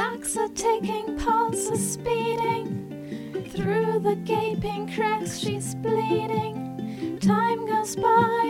Clocks are taking pulses speeding. Through the gaping cracks, she's bleeding. Time goes by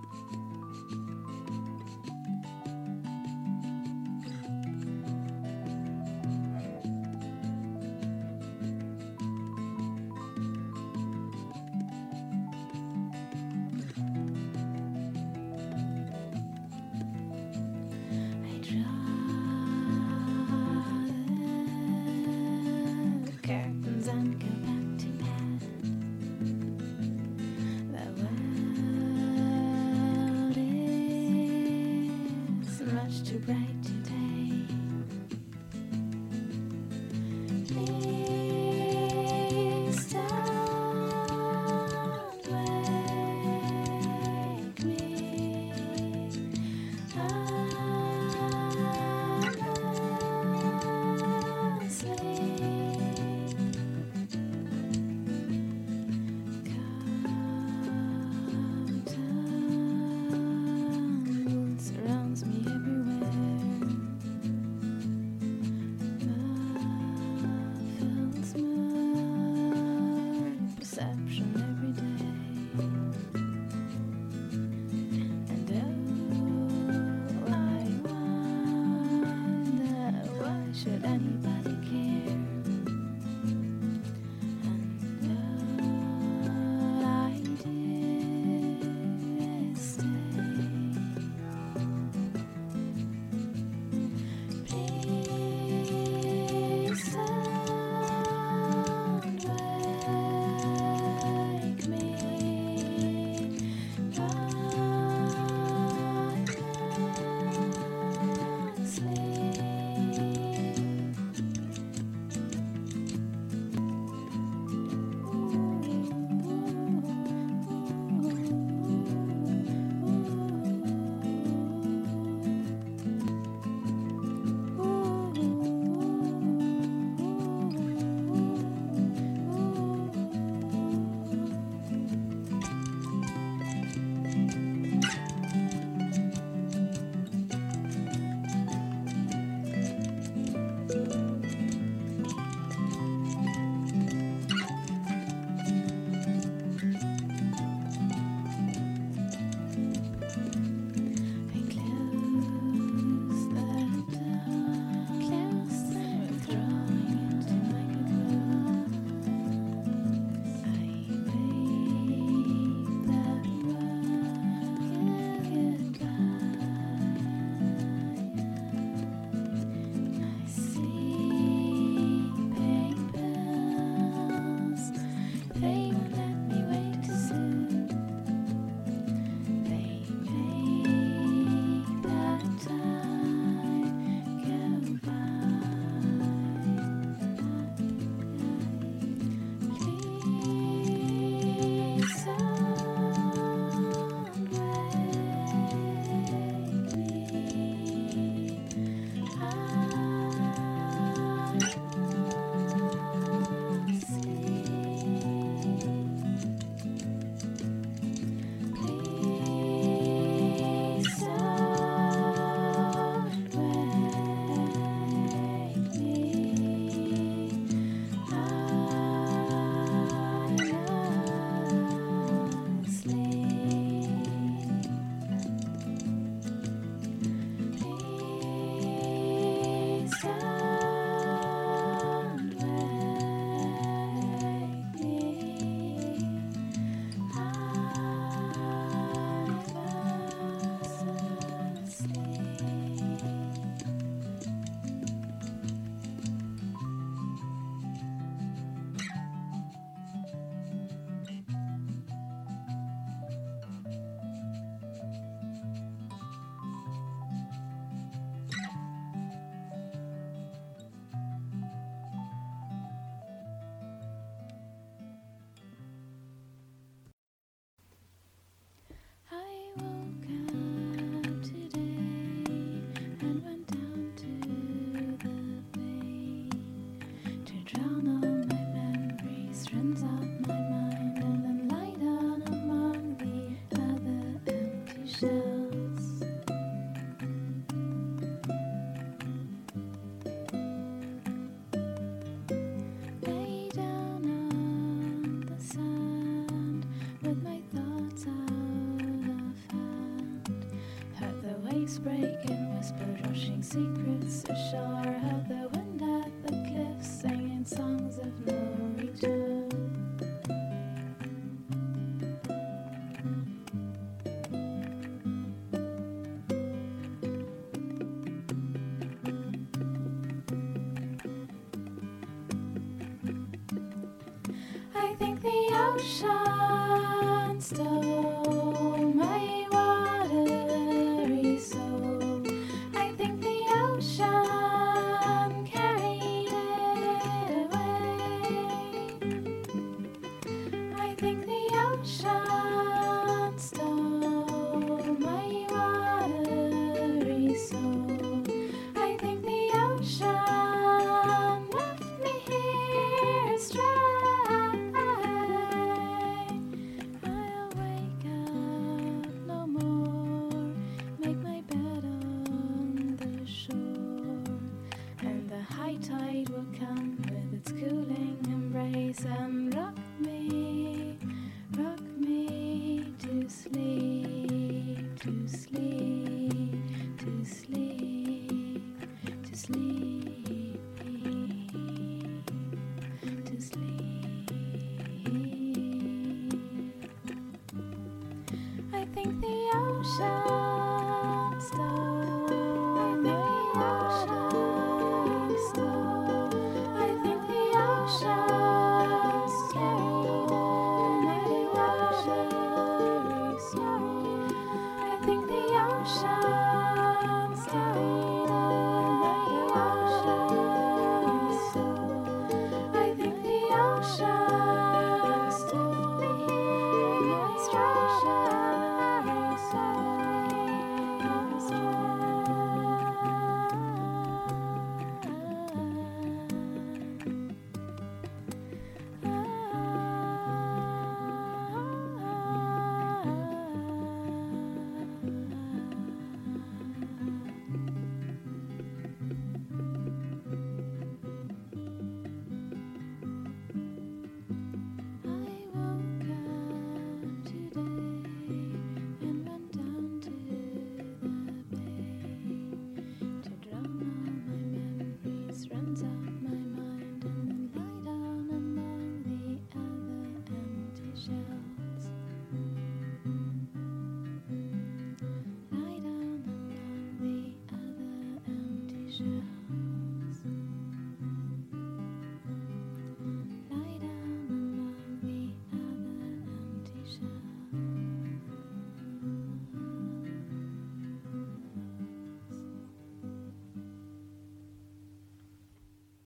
breaking, whispers rushing secrets ashore. Heard the wind at the cliffs singing songs of no return.